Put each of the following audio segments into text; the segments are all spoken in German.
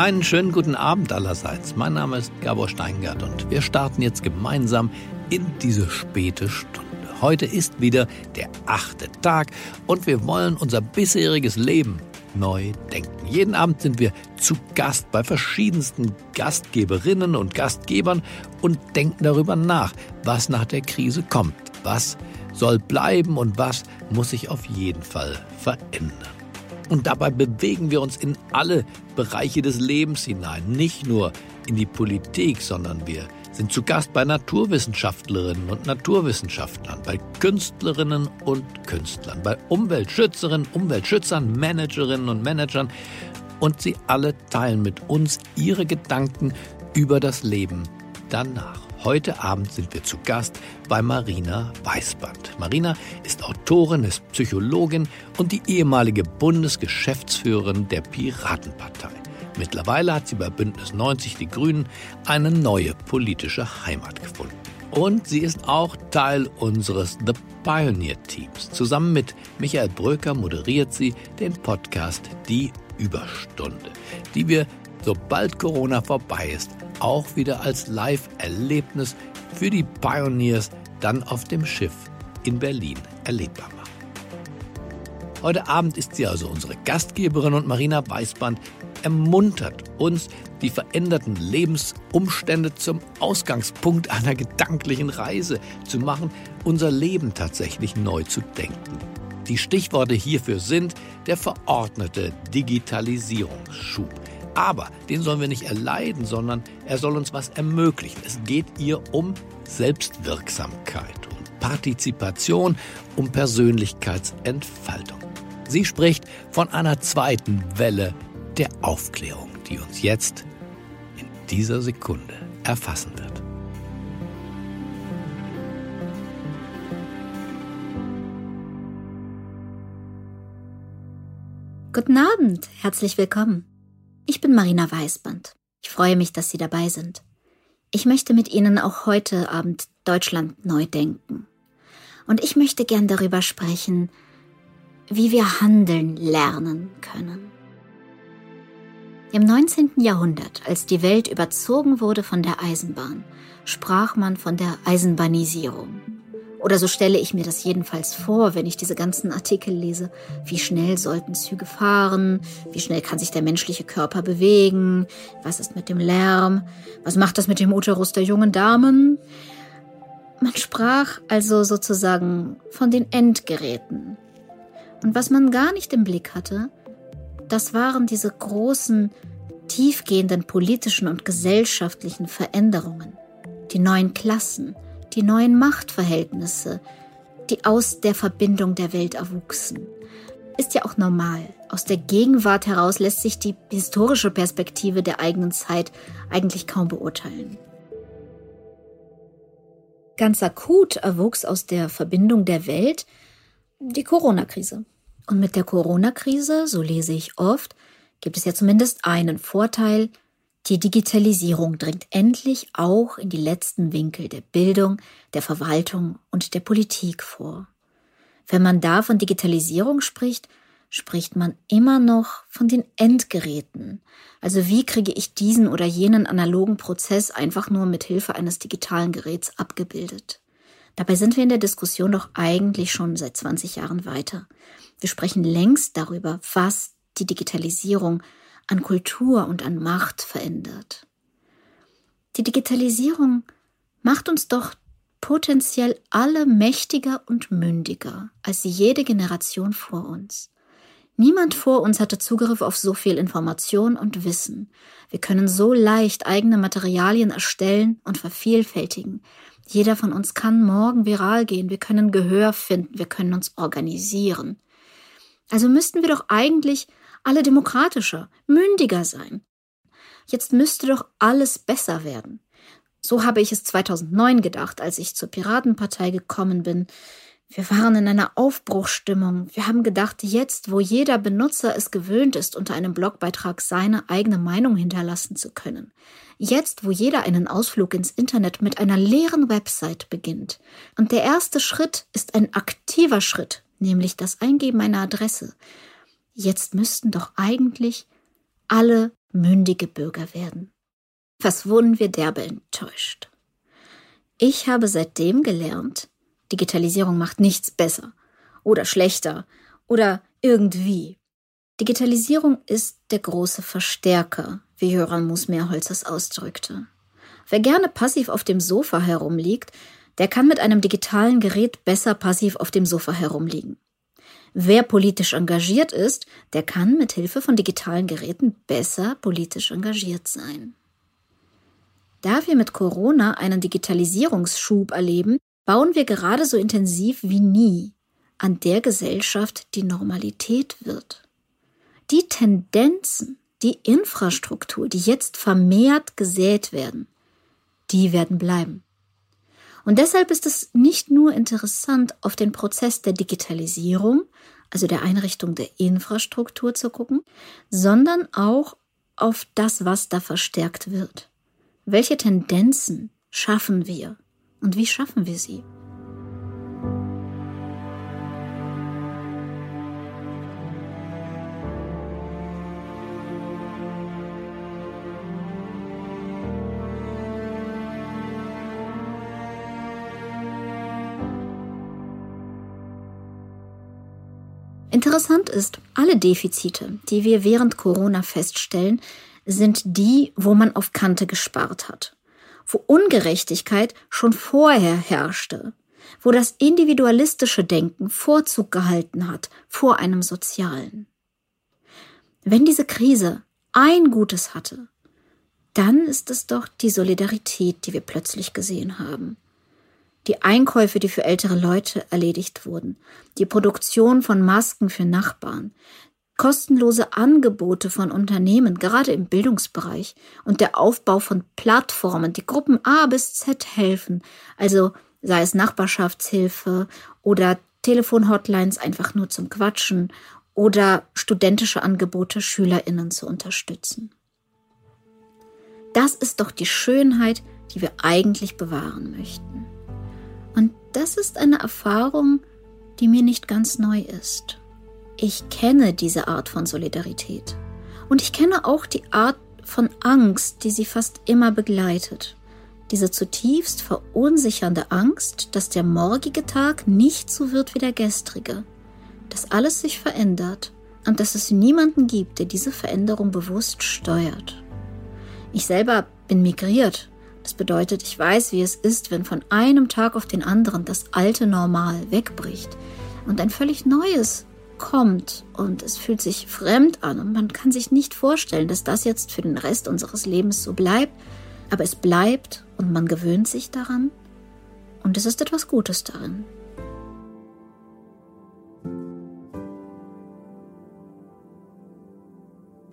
Einen schönen guten Abend allerseits. Mein Name ist Gabor Steingart und wir starten jetzt gemeinsam in diese späte Stunde. Heute ist wieder der achte Tag und wir wollen unser bisheriges Leben neu denken. Jeden Abend sind wir zu Gast bei verschiedensten Gastgeberinnen und Gastgebern und denken darüber nach, was nach der Krise kommt, was soll bleiben und was muss sich auf jeden Fall verändern. Und dabei bewegen wir uns in alle Bereiche des Lebens hinein, nicht nur in die Politik, sondern wir sind zu Gast bei Naturwissenschaftlerinnen und Naturwissenschaftlern, bei Künstlerinnen und Künstlern, bei Umweltschützerinnen, Umweltschützern, Managerinnen und Managern. Und sie alle teilen mit uns ihre Gedanken über das Leben danach. Heute Abend sind wir zu Gast bei Marina Weißband. Marina ist Autorin, ist Psychologin und die ehemalige Bundesgeschäftsführerin der Piratenpartei. Mittlerweile hat sie bei Bündnis 90 Die Grünen eine neue politische Heimat gefunden. Und sie ist auch Teil unseres The Pioneer Teams. Zusammen mit Michael Bröker moderiert sie den Podcast Die Überstunde, die wir, sobald Corona vorbei ist, auch wieder als Live-Erlebnis für die Pioneers dann auf dem Schiff in Berlin erlebbar machen. Heute Abend ist sie also unsere Gastgeberin und Marina Weißband ermuntert uns, die veränderten Lebensumstände zum Ausgangspunkt einer gedanklichen Reise zu machen, unser Leben tatsächlich neu zu denken. Die Stichworte hierfür sind der verordnete Digitalisierungsschub. Aber den sollen wir nicht erleiden, sondern er soll uns was ermöglichen. Es geht ihr um Selbstwirksamkeit, um Partizipation, um Persönlichkeitsentfaltung. Sie spricht von einer zweiten Welle der Aufklärung, die uns jetzt in dieser Sekunde erfassen wird. Guten Abend, herzlich willkommen. Ich bin Marina Weißband. Ich freue mich, dass Sie dabei sind. Ich möchte mit Ihnen auch heute Abend Deutschland neu denken. Und ich möchte gern darüber sprechen, wie wir handeln lernen können. Im 19. Jahrhundert, als die Welt überzogen wurde von der Eisenbahn, sprach man von der Eisenbahnisierung. Oder so stelle ich mir das jedenfalls vor, wenn ich diese ganzen Artikel lese. Wie schnell sollten Züge fahren? Wie schnell kann sich der menschliche Körper bewegen? Was ist mit dem Lärm? Was macht das mit dem Uterus der jungen Damen? Man sprach also sozusagen von den Endgeräten. Und was man gar nicht im Blick hatte, das waren diese großen, tiefgehenden politischen und gesellschaftlichen Veränderungen, die neuen Klassen, die neuen Machtverhältnisse, die aus der Verbindung der Welt erwuchsen. Ist ja auch normal. Aus der Gegenwart heraus lässt sich die historische Perspektive der eigenen Zeit eigentlich kaum beurteilen. Ganz akut erwuchs aus der Verbindung der Welt die Corona-Krise. Und mit der Corona-Krise, so lese ich oft, gibt es ja zumindest einen Vorteil, die Digitalisierung dringt endlich auch in die letzten Winkel der Bildung, der Verwaltung und der Politik vor. Wenn man da von Digitalisierung spricht, spricht man immer noch von den Endgeräten. Also wie kriege ich diesen oder jenen analogen Prozess einfach nur mit Hilfe eines digitalen Geräts abgebildet? Dabei sind wir in der Diskussion doch eigentlich schon seit 20 Jahren weiter. Wir sprechen längst darüber, was die Digitalisierung an Kultur und an Macht verändert. Die Digitalisierung macht uns doch potenziell alle mächtiger und mündiger als jede Generation vor uns. Niemand vor uns hatte Zugriff auf so viel Information und Wissen. Wir können so leicht eigene Materialien erstellen und vervielfältigen. Jeder von uns kann morgen viral gehen. Wir können Gehör finden. Wir können uns organisieren. Also müssten wir doch eigentlich alle demokratischer, mündiger sein. Jetzt müsste doch alles besser werden. So habe ich es 2009 gedacht, als ich zur Piratenpartei gekommen bin. Wir waren in einer Aufbruchstimmung. Wir haben gedacht, jetzt, wo jeder Benutzer es gewöhnt ist, unter einem Blogbeitrag seine eigene Meinung hinterlassen zu können. Jetzt, wo jeder einen Ausflug ins Internet mit einer leeren Website beginnt. Und der erste Schritt ist ein aktiver Schritt, nämlich das Eingeben einer Adresse. Jetzt müssten doch eigentlich alle mündige Bürger werden. Was wurden wir derbe enttäuscht. Ich habe seitdem gelernt, Digitalisierung macht nichts besser oder schlechter oder irgendwie. Digitalisierung ist der große Verstärker, wie Höran Musmeerholz es ausdrückte. Wer gerne passiv auf dem Sofa herumliegt, der kann mit einem digitalen Gerät besser passiv auf dem Sofa herumliegen. Wer politisch engagiert ist, der kann mit Hilfe von digitalen Geräten besser politisch engagiert sein. Da wir mit Corona einen Digitalisierungsschub erleben, bauen wir gerade so intensiv wie nie an der Gesellschaft, die Normalität wird. Die Tendenzen, die Infrastruktur, die jetzt vermehrt gesät werden, die werden bleiben. Und deshalb ist es nicht nur interessant, auf den Prozess der Digitalisierung, also der Einrichtung der Infrastruktur zu gucken, sondern auch auf das, was da verstärkt wird. Welche Tendenzen schaffen wir und wie schaffen wir sie? Interessant ist, alle Defizite, die wir während Corona feststellen, sind die, wo man auf Kante gespart hat, wo Ungerechtigkeit schon vorher herrschte, wo das individualistische Denken Vorzug gehalten hat vor einem sozialen. Wenn diese Krise ein Gutes hatte, dann ist es doch die Solidarität, die wir plötzlich gesehen haben die Einkäufe, die für ältere Leute erledigt wurden, die Produktion von Masken für Nachbarn, kostenlose Angebote von Unternehmen, gerade im Bildungsbereich, und der Aufbau von Plattformen, die Gruppen A bis Z helfen, also sei es Nachbarschaftshilfe oder Telefonhotlines einfach nur zum Quatschen oder studentische Angebote Schülerinnen zu unterstützen. Das ist doch die Schönheit, die wir eigentlich bewahren möchten. Und das ist eine Erfahrung, die mir nicht ganz neu ist. Ich kenne diese Art von Solidarität. Und ich kenne auch die Art von Angst, die sie fast immer begleitet. Diese zutiefst verunsichernde Angst, dass der morgige Tag nicht so wird wie der gestrige, dass alles sich verändert und dass es niemanden gibt, der diese Veränderung bewusst steuert. Ich selber bin migriert das bedeutet, ich weiß, wie es ist, wenn von einem Tag auf den anderen das alte Normal wegbricht und ein völlig neues kommt und es fühlt sich fremd an und man kann sich nicht vorstellen, dass das jetzt für den Rest unseres Lebens so bleibt, aber es bleibt und man gewöhnt sich daran und es ist etwas Gutes darin.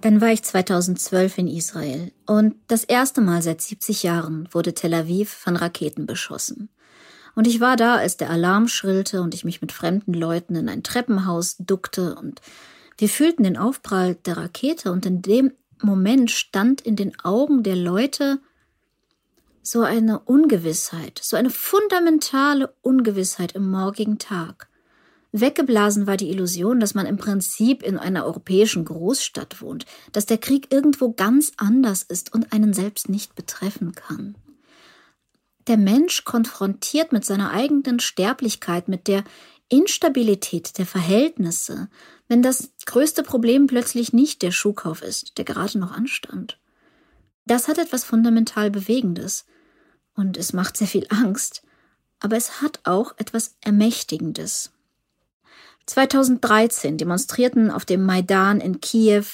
Dann war ich 2012 in Israel und das erste Mal seit 70 Jahren wurde Tel Aviv von Raketen beschossen. Und ich war da, als der Alarm schrillte und ich mich mit fremden Leuten in ein Treppenhaus duckte und wir fühlten den Aufprall der Rakete und in dem Moment stand in den Augen der Leute so eine Ungewissheit, so eine fundamentale Ungewissheit im morgigen Tag. Weggeblasen war die Illusion, dass man im Prinzip in einer europäischen Großstadt wohnt, dass der Krieg irgendwo ganz anders ist und einen selbst nicht betreffen kann. Der Mensch konfrontiert mit seiner eigenen Sterblichkeit, mit der Instabilität der Verhältnisse, wenn das größte Problem plötzlich nicht der Schuhkauf ist, der gerade noch anstand. Das hat etwas fundamental Bewegendes und es macht sehr viel Angst, aber es hat auch etwas Ermächtigendes. 2013 demonstrierten auf dem Maidan in Kiew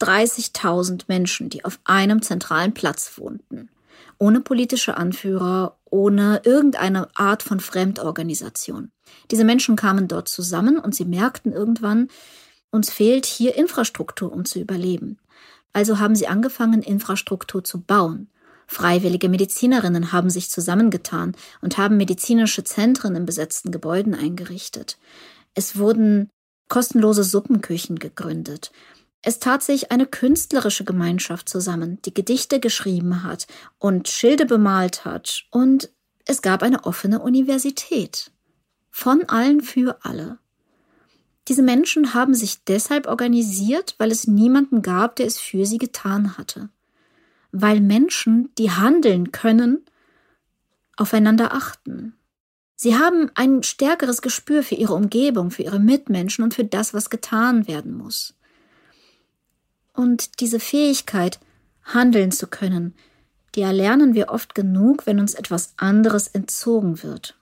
30.000 Menschen, die auf einem zentralen Platz wohnten. Ohne politische Anführer, ohne irgendeine Art von Fremdorganisation. Diese Menschen kamen dort zusammen und sie merkten irgendwann, uns fehlt hier Infrastruktur, um zu überleben. Also haben sie angefangen, Infrastruktur zu bauen. Freiwillige Medizinerinnen haben sich zusammengetan und haben medizinische Zentren in besetzten Gebäuden eingerichtet. Es wurden kostenlose Suppenküchen gegründet. Es tat sich eine künstlerische Gemeinschaft zusammen, die Gedichte geschrieben hat und Schilde bemalt hat, und es gab eine offene Universität. Von allen für alle. Diese Menschen haben sich deshalb organisiert, weil es niemanden gab, der es für sie getan hatte. Weil Menschen, die handeln können, aufeinander achten. Sie haben ein stärkeres Gespür für ihre Umgebung, für ihre Mitmenschen und für das, was getan werden muss. Und diese Fähigkeit, handeln zu können, die erlernen wir oft genug, wenn uns etwas anderes entzogen wird,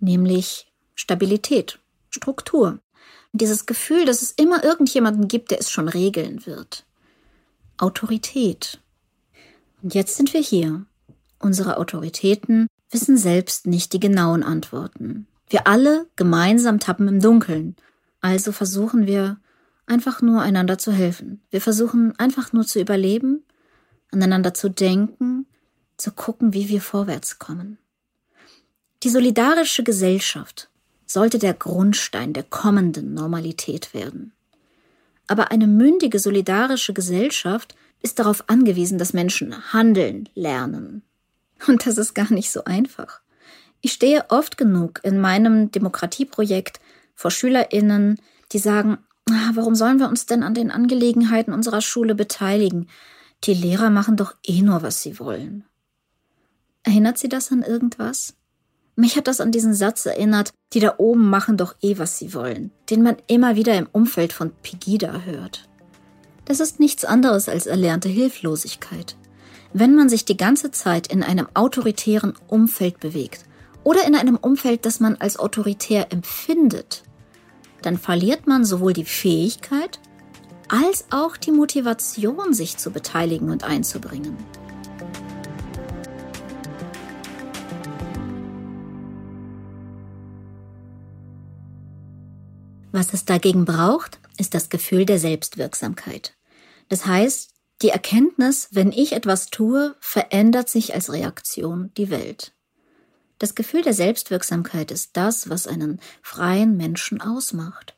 nämlich Stabilität, Struktur. Dieses Gefühl, dass es immer irgendjemanden gibt, der es schon regeln wird. Autorität. Und jetzt sind wir hier. Unsere Autoritäten wissen selbst nicht die genauen Antworten. Wir alle gemeinsam tappen im Dunkeln. Also versuchen wir einfach nur einander zu helfen. Wir versuchen einfach nur zu überleben, aneinander zu denken, zu gucken, wie wir vorwärts kommen. Die solidarische Gesellschaft sollte der Grundstein der kommenden Normalität werden. Aber eine mündige solidarische Gesellschaft ist darauf angewiesen, dass Menschen handeln lernen. Und das ist gar nicht so einfach. Ich stehe oft genug in meinem Demokratieprojekt vor Schülerinnen, die sagen, warum sollen wir uns denn an den Angelegenheiten unserer Schule beteiligen? Die Lehrer machen doch eh nur, was sie wollen. Erinnert Sie das an irgendwas? Mich hat das an diesen Satz erinnert, die da oben machen doch eh, was sie wollen, den man immer wieder im Umfeld von Pegida hört. Das ist nichts anderes als erlernte Hilflosigkeit. Wenn man sich die ganze Zeit in einem autoritären Umfeld bewegt oder in einem Umfeld, das man als autoritär empfindet, dann verliert man sowohl die Fähigkeit als auch die Motivation, sich zu beteiligen und einzubringen. Was es dagegen braucht, ist das Gefühl der Selbstwirksamkeit. Das heißt, die Erkenntnis, wenn ich etwas tue, verändert sich als Reaktion die Welt. Das Gefühl der Selbstwirksamkeit ist das, was einen freien Menschen ausmacht.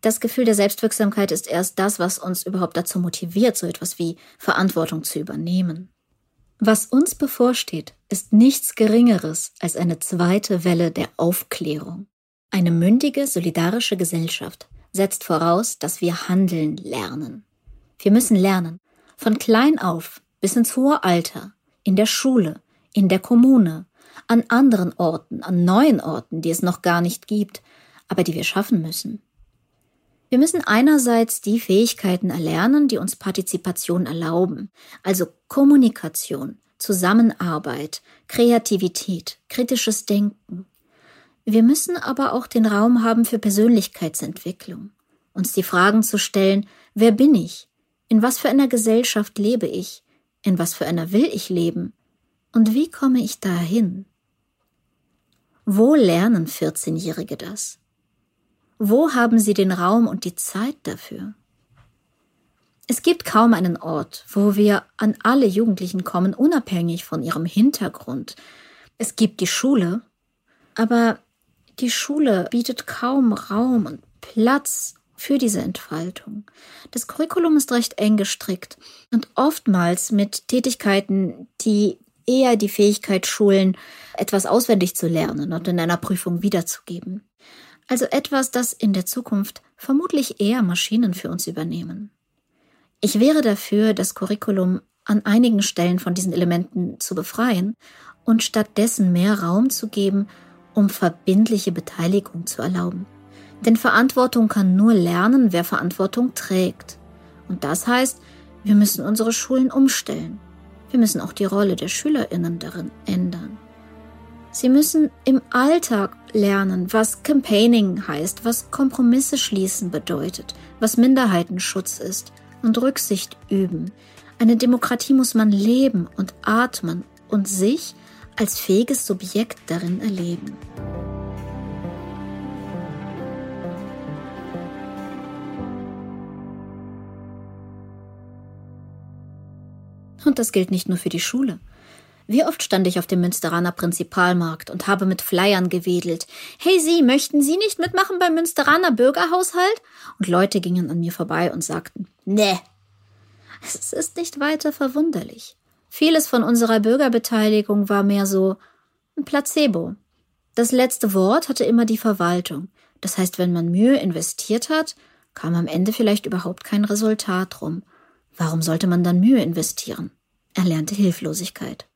Das Gefühl der Selbstwirksamkeit ist erst das, was uns überhaupt dazu motiviert, so etwas wie Verantwortung zu übernehmen. Was uns bevorsteht, ist nichts Geringeres als eine zweite Welle der Aufklärung. Eine mündige, solidarische Gesellschaft setzt voraus, dass wir handeln lernen. Wir müssen lernen, von klein auf bis ins hohe Alter, in der Schule, in der Kommune, an anderen Orten, an neuen Orten, die es noch gar nicht gibt, aber die wir schaffen müssen. Wir müssen einerseits die Fähigkeiten erlernen, die uns Partizipation erlauben, also Kommunikation, Zusammenarbeit, Kreativität, kritisches Denken. Wir müssen aber auch den Raum haben für Persönlichkeitsentwicklung, uns die Fragen zu stellen, wer bin ich? In was für einer Gesellschaft lebe ich? In was für einer will ich leben? Und wie komme ich dahin? Wo lernen 14-Jährige das? Wo haben sie den Raum und die Zeit dafür? Es gibt kaum einen Ort, wo wir an alle Jugendlichen kommen, unabhängig von ihrem Hintergrund. Es gibt die Schule, aber die Schule bietet kaum Raum und Platz für diese Entfaltung. Das Curriculum ist recht eng gestrickt und oftmals mit Tätigkeiten, die eher die Fähigkeit schulen, etwas auswendig zu lernen und in einer Prüfung wiederzugeben. Also etwas, das in der Zukunft vermutlich eher Maschinen für uns übernehmen. Ich wäre dafür, das Curriculum an einigen Stellen von diesen Elementen zu befreien und stattdessen mehr Raum zu geben, um verbindliche Beteiligung zu erlauben. Denn Verantwortung kann nur lernen, wer Verantwortung trägt. Und das heißt, wir müssen unsere Schulen umstellen. Wir müssen auch die Rolle der Schülerinnen darin ändern. Sie müssen im Alltag lernen, was Campaigning heißt, was Kompromisse schließen bedeutet, was Minderheitenschutz ist und Rücksicht üben. Eine Demokratie muss man leben und atmen und sich als fähiges Subjekt darin erleben. Und das gilt nicht nur für die Schule. Wie oft stand ich auf dem Münsteraner Prinzipalmarkt und habe mit Flyern gewedelt. Hey Sie, möchten Sie nicht mitmachen beim Münsteraner Bürgerhaushalt? Und Leute gingen an mir vorbei und sagten, nee. Es ist nicht weiter verwunderlich. Vieles von unserer Bürgerbeteiligung war mehr so ein Placebo. Das letzte Wort hatte immer die Verwaltung. Das heißt, wenn man Mühe investiert hat, kam am Ende vielleicht überhaupt kein Resultat rum. Warum sollte man dann Mühe investieren? Erlernte Hilflosigkeit.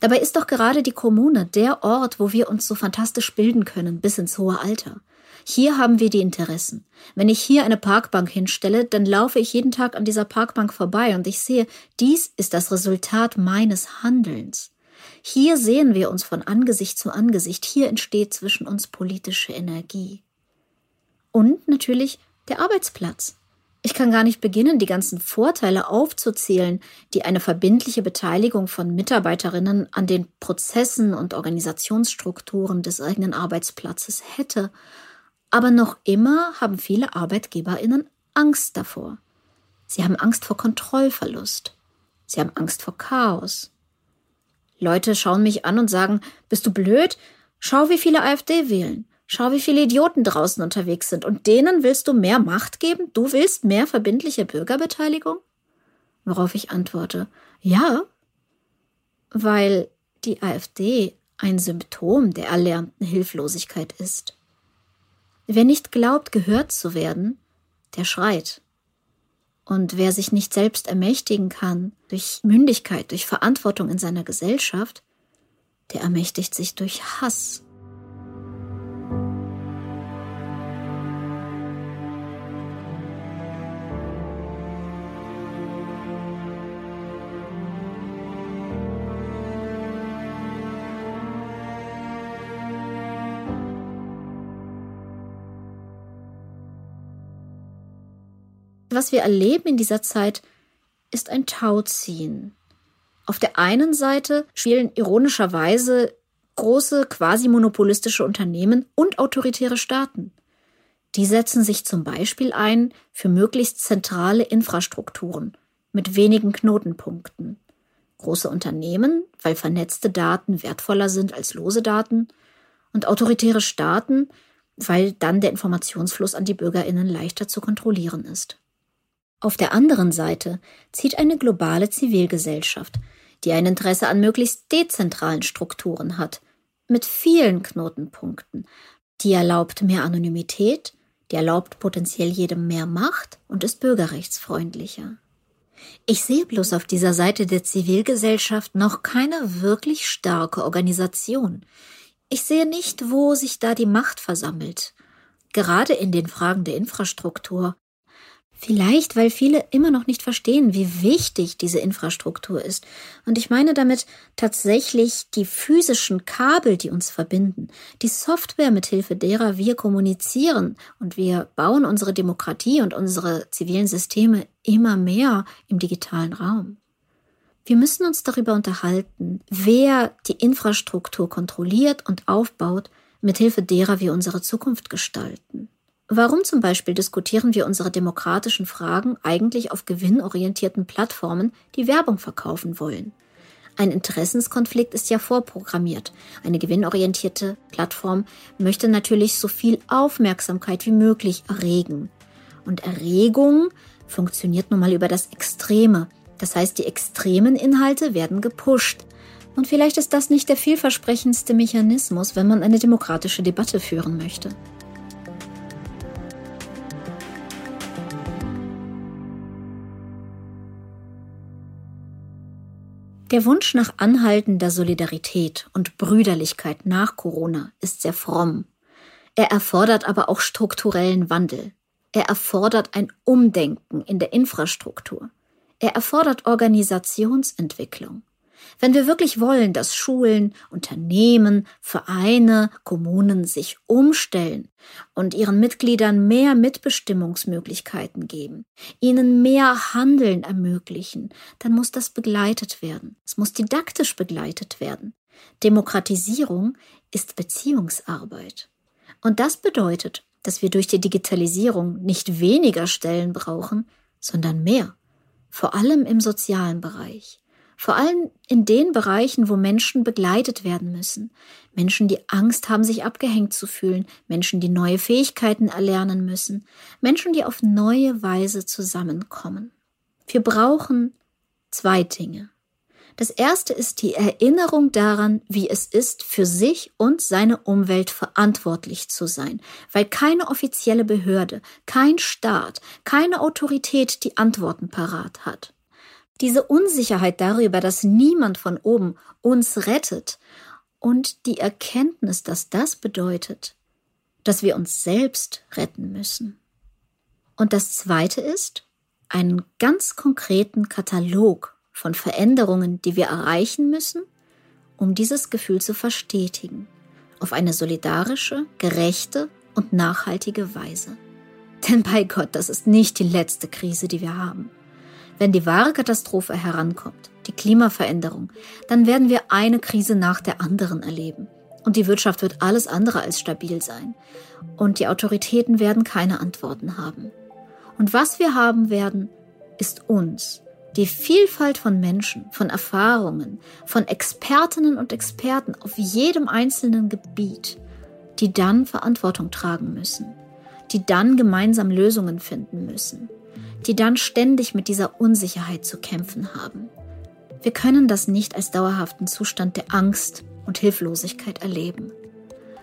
Dabei ist doch gerade die Kommune der Ort, wo wir uns so fantastisch bilden können bis ins hohe Alter. Hier haben wir die Interessen. Wenn ich hier eine Parkbank hinstelle, dann laufe ich jeden Tag an dieser Parkbank vorbei und ich sehe, dies ist das Resultat meines Handelns. Hier sehen wir uns von Angesicht zu Angesicht. Hier entsteht zwischen uns politische Energie. Und natürlich der Arbeitsplatz. Ich kann gar nicht beginnen, die ganzen Vorteile aufzuzählen, die eine verbindliche Beteiligung von Mitarbeiterinnen an den Prozessen und Organisationsstrukturen des eigenen Arbeitsplatzes hätte. Aber noch immer haben viele Arbeitgeberinnen Angst davor. Sie haben Angst vor Kontrollverlust. Sie haben Angst vor Chaos. Leute schauen mich an und sagen, bist du blöd? Schau, wie viele AfD wählen. Schau, wie viele Idioten draußen unterwegs sind. Und denen willst du mehr Macht geben? Du willst mehr verbindliche Bürgerbeteiligung? Worauf ich antworte, ja, weil die AfD ein Symptom der erlernten Hilflosigkeit ist. Wer nicht glaubt, gehört zu werden, der schreit. Und wer sich nicht selbst ermächtigen kann durch Mündigkeit, durch Verantwortung in seiner Gesellschaft, der ermächtigt sich durch Hass. Was wir erleben in dieser Zeit, ist ein Tauziehen. Auf der einen Seite spielen ironischerweise große quasi monopolistische Unternehmen und autoritäre Staaten. Die setzen sich zum Beispiel ein für möglichst zentrale Infrastrukturen mit wenigen Knotenpunkten. Große Unternehmen, weil vernetzte Daten wertvoller sind als lose Daten, und autoritäre Staaten, weil dann der Informationsfluss an die Bürgerinnen leichter zu kontrollieren ist. Auf der anderen Seite zieht eine globale Zivilgesellschaft, die ein Interesse an möglichst dezentralen Strukturen hat, mit vielen Knotenpunkten. Die erlaubt mehr Anonymität, die erlaubt potenziell jedem mehr Macht und ist bürgerrechtsfreundlicher. Ich sehe bloß auf dieser Seite der Zivilgesellschaft noch keine wirklich starke Organisation. Ich sehe nicht, wo sich da die Macht versammelt. Gerade in den Fragen der Infrastruktur Vielleicht, weil viele immer noch nicht verstehen, wie wichtig diese Infrastruktur ist. Und ich meine damit tatsächlich die physischen Kabel, die uns verbinden, die Software, mithilfe derer wir kommunizieren und wir bauen unsere Demokratie und unsere zivilen Systeme immer mehr im digitalen Raum. Wir müssen uns darüber unterhalten, wer die Infrastruktur kontrolliert und aufbaut, mithilfe derer wir unsere Zukunft gestalten. Warum zum Beispiel diskutieren wir unsere demokratischen Fragen eigentlich auf gewinnorientierten Plattformen, die Werbung verkaufen wollen? Ein Interessenskonflikt ist ja vorprogrammiert. Eine gewinnorientierte Plattform möchte natürlich so viel Aufmerksamkeit wie möglich erregen. Und Erregung funktioniert nun mal über das Extreme. Das heißt, die extremen Inhalte werden gepusht. Und vielleicht ist das nicht der vielversprechendste Mechanismus, wenn man eine demokratische Debatte führen möchte. Der Wunsch nach anhaltender Solidarität und Brüderlichkeit nach Corona ist sehr fromm. Er erfordert aber auch strukturellen Wandel. Er erfordert ein Umdenken in der Infrastruktur. Er erfordert Organisationsentwicklung. Wenn wir wirklich wollen, dass Schulen, Unternehmen, Vereine, Kommunen sich umstellen und ihren Mitgliedern mehr Mitbestimmungsmöglichkeiten geben, ihnen mehr Handeln ermöglichen, dann muss das begleitet werden. Es muss didaktisch begleitet werden. Demokratisierung ist Beziehungsarbeit. Und das bedeutet, dass wir durch die Digitalisierung nicht weniger Stellen brauchen, sondern mehr, vor allem im sozialen Bereich. Vor allem in den Bereichen, wo Menschen begleitet werden müssen. Menschen, die Angst haben, sich abgehängt zu fühlen. Menschen, die neue Fähigkeiten erlernen müssen. Menschen, die auf neue Weise zusammenkommen. Wir brauchen zwei Dinge. Das erste ist die Erinnerung daran, wie es ist, für sich und seine Umwelt verantwortlich zu sein, weil keine offizielle Behörde, kein Staat, keine Autorität die Antworten parat hat. Diese Unsicherheit darüber, dass niemand von oben uns rettet und die Erkenntnis, dass das bedeutet, dass wir uns selbst retten müssen. Und das Zweite ist, einen ganz konkreten Katalog von Veränderungen, die wir erreichen müssen, um dieses Gefühl zu verstetigen, auf eine solidarische, gerechte und nachhaltige Weise. Denn bei Gott, das ist nicht die letzte Krise, die wir haben. Wenn die wahre Katastrophe herankommt, die Klimaveränderung, dann werden wir eine Krise nach der anderen erleben. Und die Wirtschaft wird alles andere als stabil sein. Und die Autoritäten werden keine Antworten haben. Und was wir haben werden, ist uns, die Vielfalt von Menschen, von Erfahrungen, von Expertinnen und Experten auf jedem einzelnen Gebiet, die dann Verantwortung tragen müssen, die dann gemeinsam Lösungen finden müssen, die dann ständig mit dieser Unsicherheit zu kämpfen haben. Wir können das nicht als dauerhaften Zustand der Angst und Hilflosigkeit erleben.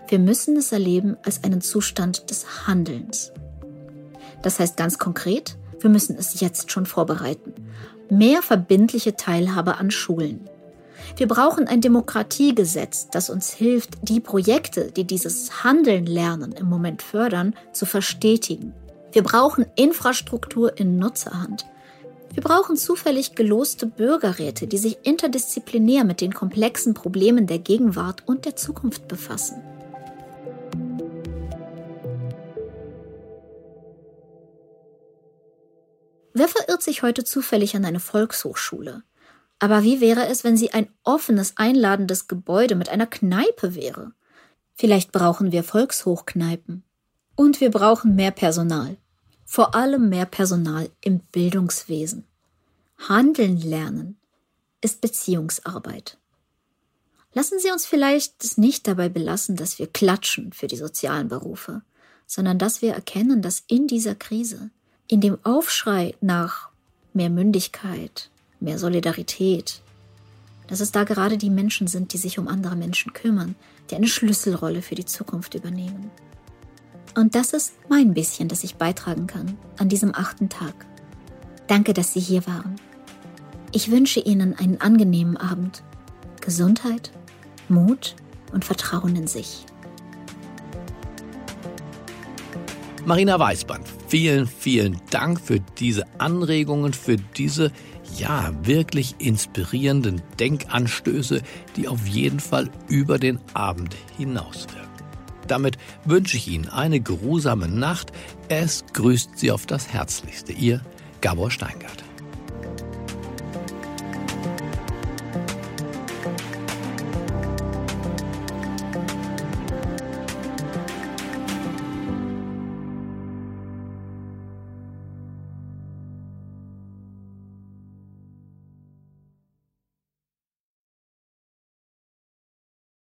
Wir müssen es erleben als einen Zustand des Handelns. Das heißt ganz konkret, wir müssen es jetzt schon vorbereiten mehr verbindliche Teilhabe an Schulen. Wir brauchen ein Demokratiegesetz, das uns hilft, die Projekte, die dieses Handeln lernen im Moment fördern, zu verstetigen. Wir brauchen Infrastruktur in Nutzerhand. Wir brauchen zufällig geloste Bürgerräte, die sich interdisziplinär mit den komplexen Problemen der Gegenwart und der Zukunft befassen. Wer verirrt sich heute zufällig an eine Volkshochschule? Aber wie wäre es, wenn sie ein offenes, einladendes Gebäude mit einer Kneipe wäre? Vielleicht brauchen wir Volkshochkneipen. Und wir brauchen mehr Personal. Vor allem mehr Personal im Bildungswesen. Handeln lernen ist Beziehungsarbeit. Lassen Sie uns vielleicht es nicht dabei belassen, dass wir klatschen für die sozialen Berufe, sondern dass wir erkennen, dass in dieser Krise in dem Aufschrei nach mehr Mündigkeit, mehr Solidarität, dass es da gerade die Menschen sind, die sich um andere Menschen kümmern, die eine Schlüsselrolle für die Zukunft übernehmen. Und das ist mein bisschen, das ich beitragen kann an diesem achten Tag. Danke, dass Sie hier waren. Ich wünsche Ihnen einen angenehmen Abend, Gesundheit, Mut und Vertrauen in sich. Marina Weißband, vielen, vielen Dank für diese Anregungen, für diese ja, wirklich inspirierenden Denkanstöße, die auf jeden Fall über den Abend hinauswirken. Damit wünsche ich Ihnen eine geruhsame Nacht. Es grüßt Sie auf das Herzlichste. Ihr Gabor Steingart.